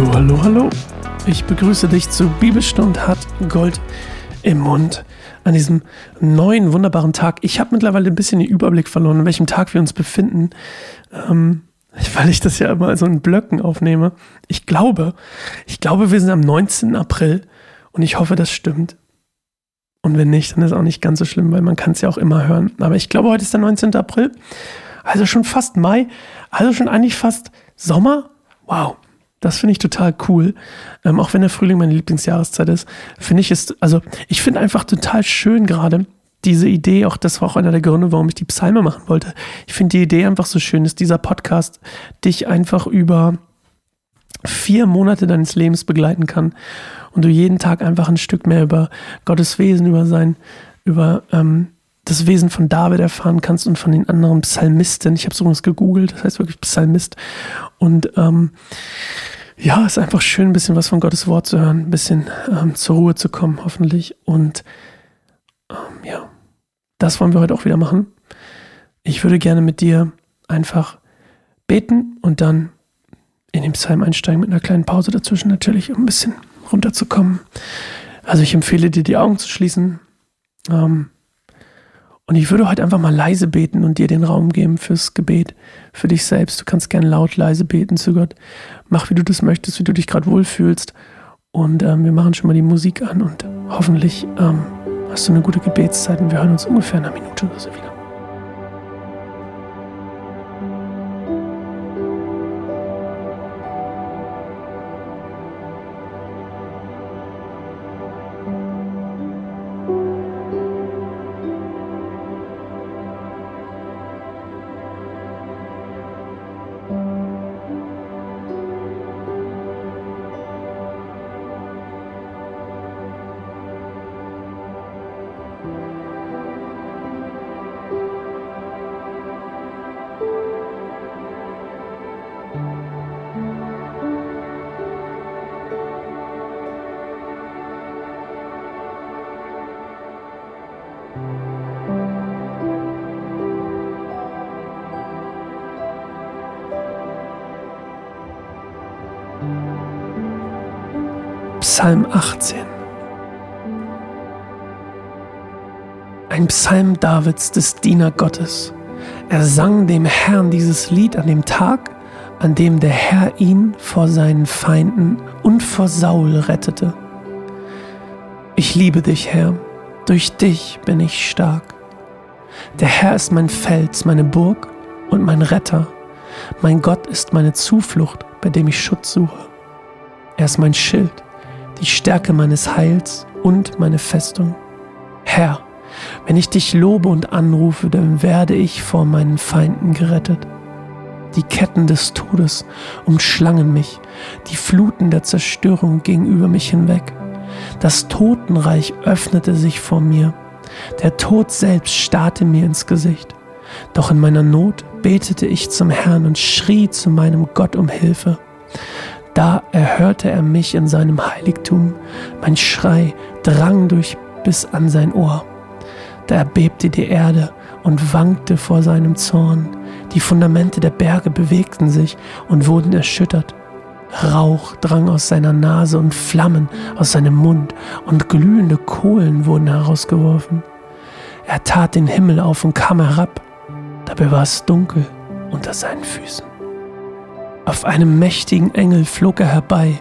Hallo, hallo, hallo. Ich begrüße dich zu Bibelstund hat Gold im Mund an diesem neuen wunderbaren Tag. Ich habe mittlerweile ein bisschen den Überblick verloren, an welchem Tag wir uns befinden, ähm, weil ich das ja immer so in Blöcken aufnehme. Ich glaube, ich glaube, wir sind am 19. April und ich hoffe, das stimmt. Und wenn nicht, dann ist auch nicht ganz so schlimm, weil man kann es ja auch immer hören. Aber ich glaube, heute ist der 19. April, also schon fast Mai, also schon eigentlich fast Sommer. Wow, das finde ich total cool. Ähm, auch wenn der Frühling meine Lieblingsjahreszeit ist, finde ich es, also ich finde einfach total schön gerade diese Idee, auch das war auch einer der Gründe, warum ich die Psalme machen wollte. Ich finde die Idee einfach so schön, dass dieser Podcast dich einfach über vier Monate deines Lebens begleiten kann und du jeden Tag einfach ein Stück mehr über Gottes Wesen, über sein, über ähm, das Wesen von David erfahren kannst und von den anderen Psalmisten. Ich habe es übrigens gegoogelt, das heißt wirklich Psalmist. Und ähm, ja, ist einfach schön, ein bisschen was von Gottes Wort zu hören, ein bisschen ähm, zur Ruhe zu kommen, hoffentlich. Und ähm, ja, das wollen wir heute auch wieder machen. Ich würde gerne mit dir einfach beten und dann in den Psalm einsteigen mit einer kleinen Pause dazwischen natürlich, um ein bisschen runterzukommen. Also ich empfehle dir, die Augen zu schließen. Ähm, und ich würde heute einfach mal leise beten und dir den Raum geben fürs Gebet, für dich selbst. Du kannst gerne laut, leise beten zu Gott. Mach, wie du das möchtest, wie du dich gerade wohlfühlst. Und ähm, wir machen schon mal die Musik an und hoffentlich ähm, hast du eine gute Gebetszeit und wir hören uns ungefähr in einer Minute oder so wieder. Psalm 18. Ein Psalm Davids des Diener Gottes. Er sang dem Herrn dieses Lied an dem Tag, an dem der Herr ihn vor seinen Feinden und vor Saul rettete. Ich liebe dich, Herr, durch dich bin ich stark. Der Herr ist mein Fels, meine Burg und mein Retter. Mein Gott ist meine Zuflucht, bei dem ich Schutz suche. Er ist mein Schild die Stärke meines Heils und meine Festung. Herr, wenn ich dich lobe und anrufe, dann werde ich vor meinen Feinden gerettet. Die Ketten des Todes umschlangen mich, die Fluten der Zerstörung gingen über mich hinweg. Das Totenreich öffnete sich vor mir, der Tod selbst starrte mir ins Gesicht. Doch in meiner Not betete ich zum Herrn und schrie zu meinem Gott um Hilfe. Da erhörte er mich in seinem Heiligtum, mein Schrei drang durch bis an sein Ohr. Da erbebte die Erde und wankte vor seinem Zorn, die Fundamente der Berge bewegten sich und wurden erschüttert. Rauch drang aus seiner Nase und Flammen aus seinem Mund und glühende Kohlen wurden herausgeworfen. Er tat den Himmel auf und kam herab, dabei war es dunkel unter seinen Füßen. Auf einem mächtigen Engel flog er herbei.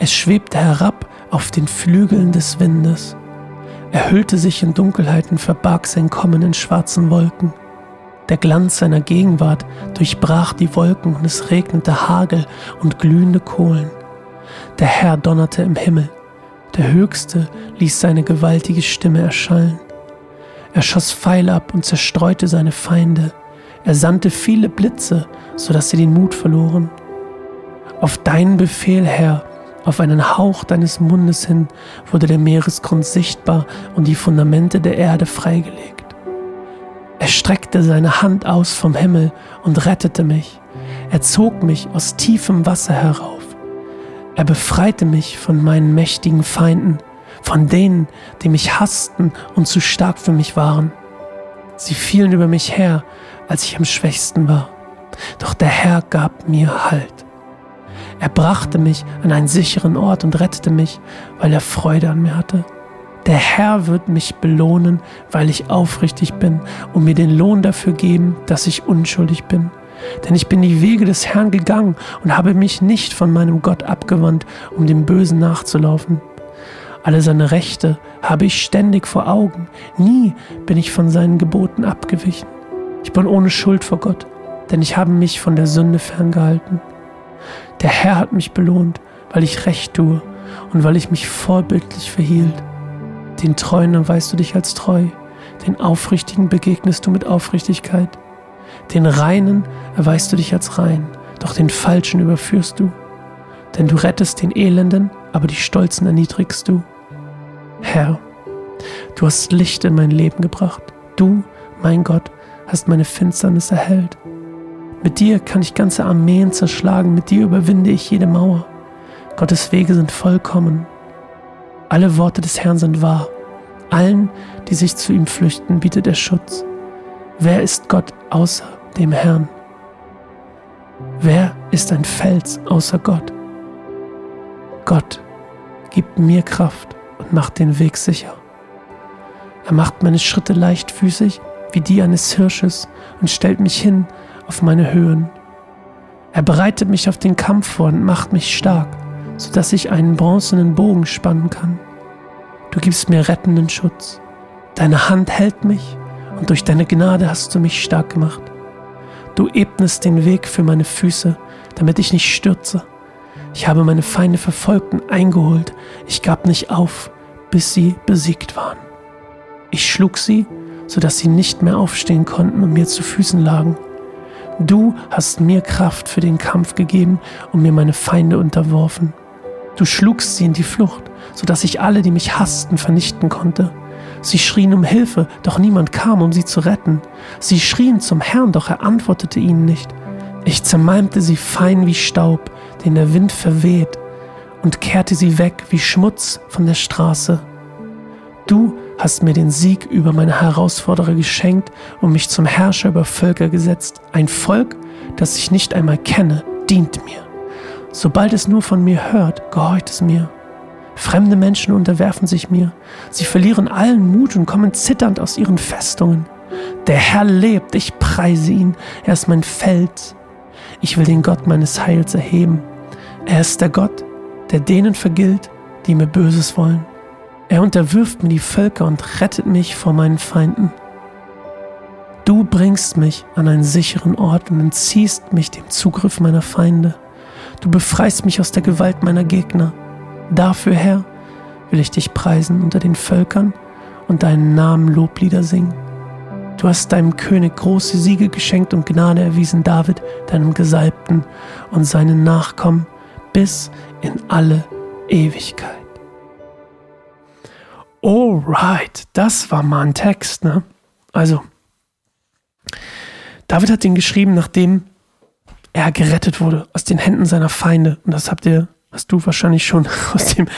Es schwebte herab auf den Flügeln des Windes. Er hüllte sich in Dunkelheit und verbarg sein Kommen in schwarzen Wolken. Der Glanz seiner Gegenwart durchbrach die Wolken und es regnete Hagel und glühende Kohlen. Der Herr donnerte im Himmel. Der Höchste ließ seine gewaltige Stimme erschallen. Er schoss Pfeile ab und zerstreute seine Feinde. Er sandte viele Blitze, so dass sie den Mut verloren. Auf deinen Befehl, Herr, auf einen Hauch deines Mundes hin wurde der Meeresgrund sichtbar und die Fundamente der Erde freigelegt. Er streckte seine Hand aus vom Himmel und rettete mich. Er zog mich aus tiefem Wasser herauf. Er befreite mich von meinen mächtigen Feinden, von denen, die mich hassten und zu stark für mich waren. Sie fielen über mich her als ich am schwächsten war. Doch der Herr gab mir Halt. Er brachte mich an einen sicheren Ort und rettete mich, weil er Freude an mir hatte. Der Herr wird mich belohnen, weil ich aufrichtig bin und mir den Lohn dafür geben, dass ich unschuldig bin. Denn ich bin die Wege des Herrn gegangen und habe mich nicht von meinem Gott abgewandt, um dem Bösen nachzulaufen. Alle seine Rechte habe ich ständig vor Augen. Nie bin ich von seinen Geboten abgewichen. Ich bin ohne Schuld vor Gott, denn ich habe mich von der Sünde ferngehalten. Der Herr hat mich belohnt, weil ich Recht tue und weil ich mich vorbildlich verhielt. Den Treuen erweist du dich als treu, den Aufrichtigen begegnest du mit Aufrichtigkeit. Den Reinen erweist du dich als rein, doch den Falschen überführst du. Denn du rettest den Elenden, aber die Stolzen erniedrigst du. Herr, du hast Licht in mein Leben gebracht. Du, mein Gott, hast meine Finsternis erhellt. Mit dir kann ich ganze Armeen zerschlagen, mit dir überwinde ich jede Mauer. Gottes Wege sind vollkommen. Alle Worte des Herrn sind wahr. Allen, die sich zu ihm flüchten, bietet er Schutz. Wer ist Gott außer dem Herrn? Wer ist ein Fels außer Gott? Gott gibt mir Kraft und macht den Weg sicher. Er macht meine Schritte leichtfüßig wie die eines Hirsches und stellt mich hin auf meine Höhen. Er bereitet mich auf den Kampf vor und macht mich stark, sodass ich einen bronzenen Bogen spannen kann. Du gibst mir rettenden Schutz. Deine Hand hält mich und durch deine Gnade hast du mich stark gemacht. Du ebnest den Weg für meine Füße, damit ich nicht stürze. Ich habe meine Feinde verfolgt und eingeholt. Ich gab nicht auf, bis sie besiegt waren. Ich schlug sie, sodass sie nicht mehr aufstehen konnten und mir zu Füßen lagen. Du hast mir Kraft für den Kampf gegeben und mir meine Feinde unterworfen. Du schlugst sie in die Flucht, sodass ich alle, die mich hassten, vernichten konnte. Sie schrien um Hilfe, doch niemand kam, um sie zu retten. Sie schrien zum Herrn, doch er antwortete ihnen nicht. Ich zermalmte sie fein wie Staub, den der Wind verweht, und kehrte sie weg wie Schmutz von der Straße. Du hast mir den Sieg über meine Herausforderer geschenkt und mich zum Herrscher über Völker gesetzt. Ein Volk, das ich nicht einmal kenne, dient mir. Sobald es nur von mir hört, gehorcht es mir. Fremde Menschen unterwerfen sich mir. Sie verlieren allen Mut und kommen zitternd aus ihren Festungen. Der Herr lebt, ich preise ihn. Er ist mein Fels. Ich will den Gott meines Heils erheben. Er ist der Gott, der denen vergilt, die mir Böses wollen. Er unterwirft mir die Völker und rettet mich vor meinen Feinden. Du bringst mich an einen sicheren Ort und entziehst mich dem Zugriff meiner Feinde. Du befreist mich aus der Gewalt meiner Gegner. Dafür, Herr, will ich dich preisen unter den Völkern und deinen Namen Loblieder singen. Du hast deinem König große Siege geschenkt und Gnade erwiesen, David, deinem Gesalbten und seinen Nachkommen bis in alle Ewigkeit. Alright, das war mal ein Text, ne? Also, David hat den geschrieben, nachdem er gerettet wurde aus den Händen seiner Feinde. Und das habt ihr, hast du wahrscheinlich schon aus dem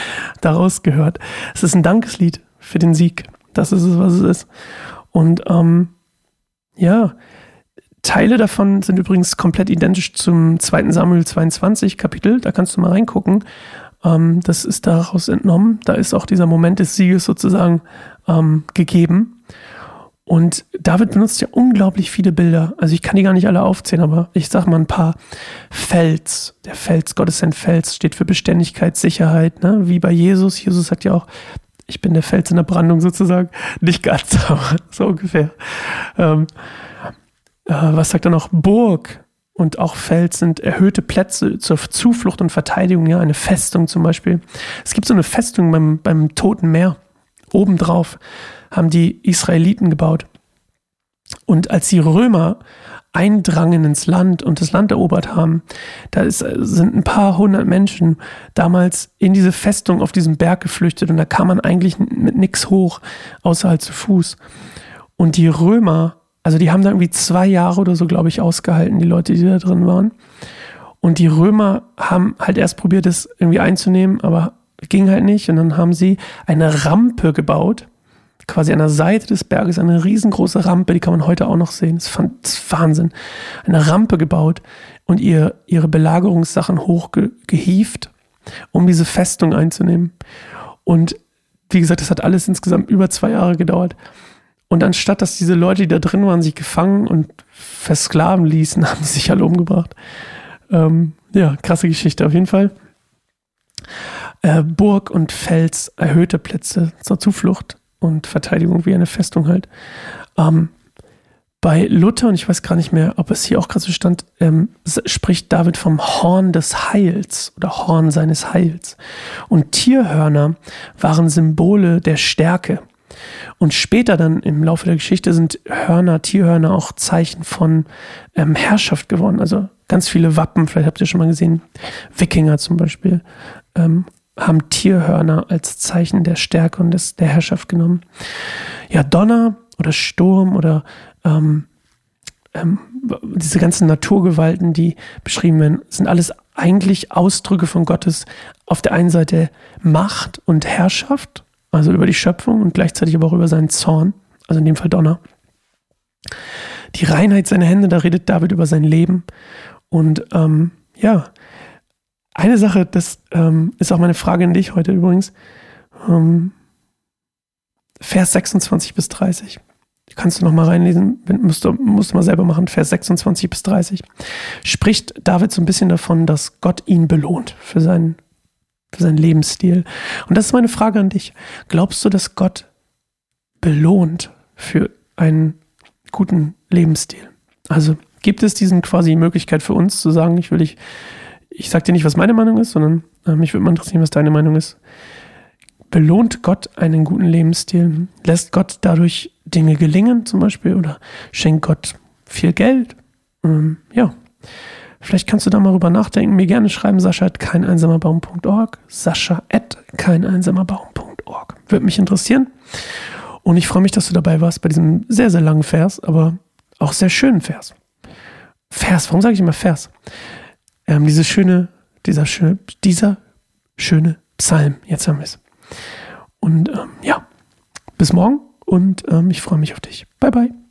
daraus gehört. Es ist ein Dankeslied für den Sieg. Das ist es, was es ist. Und ähm, ja, Teile davon sind übrigens komplett identisch zum 2. Samuel 22 Kapitel. Da kannst du mal reingucken. Ähm, das ist daraus entnommen. Da ist auch dieser Moment des Sieges sozusagen ähm, gegeben. Und David benutzt ja unglaublich viele Bilder. Also ich kann die gar nicht alle aufzählen, aber ich sage mal ein paar. Fels, der Fels, Gott ist ein Fels, steht für Beständigkeit, Sicherheit, ne? wie bei Jesus. Jesus sagt ja auch, ich bin der Fels in der Brandung sozusagen. Nicht ganz, aber so ungefähr. Ähm, äh, was sagt er noch? Burg, und auch Fels sind erhöhte Plätze zur Zuflucht und Verteidigung, ja, eine Festung zum Beispiel. Es gibt so eine Festung beim, beim Toten Meer. Obendrauf haben die Israeliten gebaut. Und als die Römer eindrangen ins Land und das Land erobert haben, da ist, sind ein paar hundert Menschen damals in diese Festung auf diesem Berg geflüchtet und da kam man eigentlich mit nichts hoch, außer halt zu Fuß. Und die Römer also die haben da irgendwie zwei Jahre oder so, glaube ich, ausgehalten, die Leute, die da drin waren. Und die Römer haben halt erst probiert, das irgendwie einzunehmen, aber ging halt nicht. Und dann haben sie eine Rampe gebaut, quasi an der Seite des Berges eine riesengroße Rampe, die kann man heute auch noch sehen. Das ist Wahnsinn. Eine Rampe gebaut und ihr, ihre Belagerungssachen hochgehieft, um diese Festung einzunehmen. Und wie gesagt, das hat alles insgesamt über zwei Jahre gedauert. Und anstatt dass diese Leute, die da drin waren, sich gefangen und versklaven ließen, haben sie sich alle umgebracht. Ähm, ja, krasse Geschichte auf jeden Fall. Äh, Burg und Fels erhöhte Plätze zur Zuflucht und Verteidigung wie eine Festung halt. Ähm, bei Luther, und ich weiß gar nicht mehr, ob es hier auch gerade so stand, ähm, spricht David vom Horn des Heils oder Horn seines Heils. Und Tierhörner waren Symbole der Stärke. Und später dann im Laufe der Geschichte sind Hörner, Tierhörner auch Zeichen von ähm, Herrschaft geworden. Also ganz viele Wappen, vielleicht habt ihr schon mal gesehen, Wikinger zum Beispiel, ähm, haben Tierhörner als Zeichen der Stärke und des, der Herrschaft genommen. Ja, Donner oder Sturm oder ähm, ähm, diese ganzen Naturgewalten, die beschrieben werden, sind alles eigentlich Ausdrücke von Gottes auf der einen Seite Macht und Herrschaft, also über die Schöpfung und gleichzeitig aber auch über seinen Zorn, also in dem Fall Donner. Die Reinheit seiner Hände, da redet David über sein Leben. Und ähm, ja, eine Sache, das ähm, ist auch meine Frage an dich heute übrigens. Ähm, Vers 26 bis 30. Kannst du noch mal reinlesen, musst du, musst du mal selber machen, Vers 26 bis 30. Spricht David so ein bisschen davon, dass Gott ihn belohnt für seinen, für seinen Lebensstil. Und das ist meine Frage an dich. Glaubst du, dass Gott belohnt für einen guten Lebensstil? Also gibt es diesen quasi Möglichkeit für uns zu sagen, ich will dich ich sage dir nicht, was meine Meinung ist, sondern äh, mich würde mal interessieren, was deine Meinung ist. Belohnt Gott einen guten Lebensstil? Lässt Gott dadurch Dinge gelingen zum Beispiel oder schenkt Gott viel Geld? Ähm, ja, vielleicht kannst du da mal drüber nachdenken. Mir gerne schreiben, sascha at keineinsamerbaum.org, sascha at keineinsamerbaum.org. Würde mich interessieren. Und ich freue mich, dass du dabei warst bei diesem sehr, sehr langen Vers, aber auch sehr schönen Vers. Vers, warum sage ich immer Vers? ähm, diese schöne, dieser schöne, dieser schöne Psalm. Jetzt haben wir es. Und ähm, ja, bis morgen und ähm, ich freue mich auf dich. Bye, bye.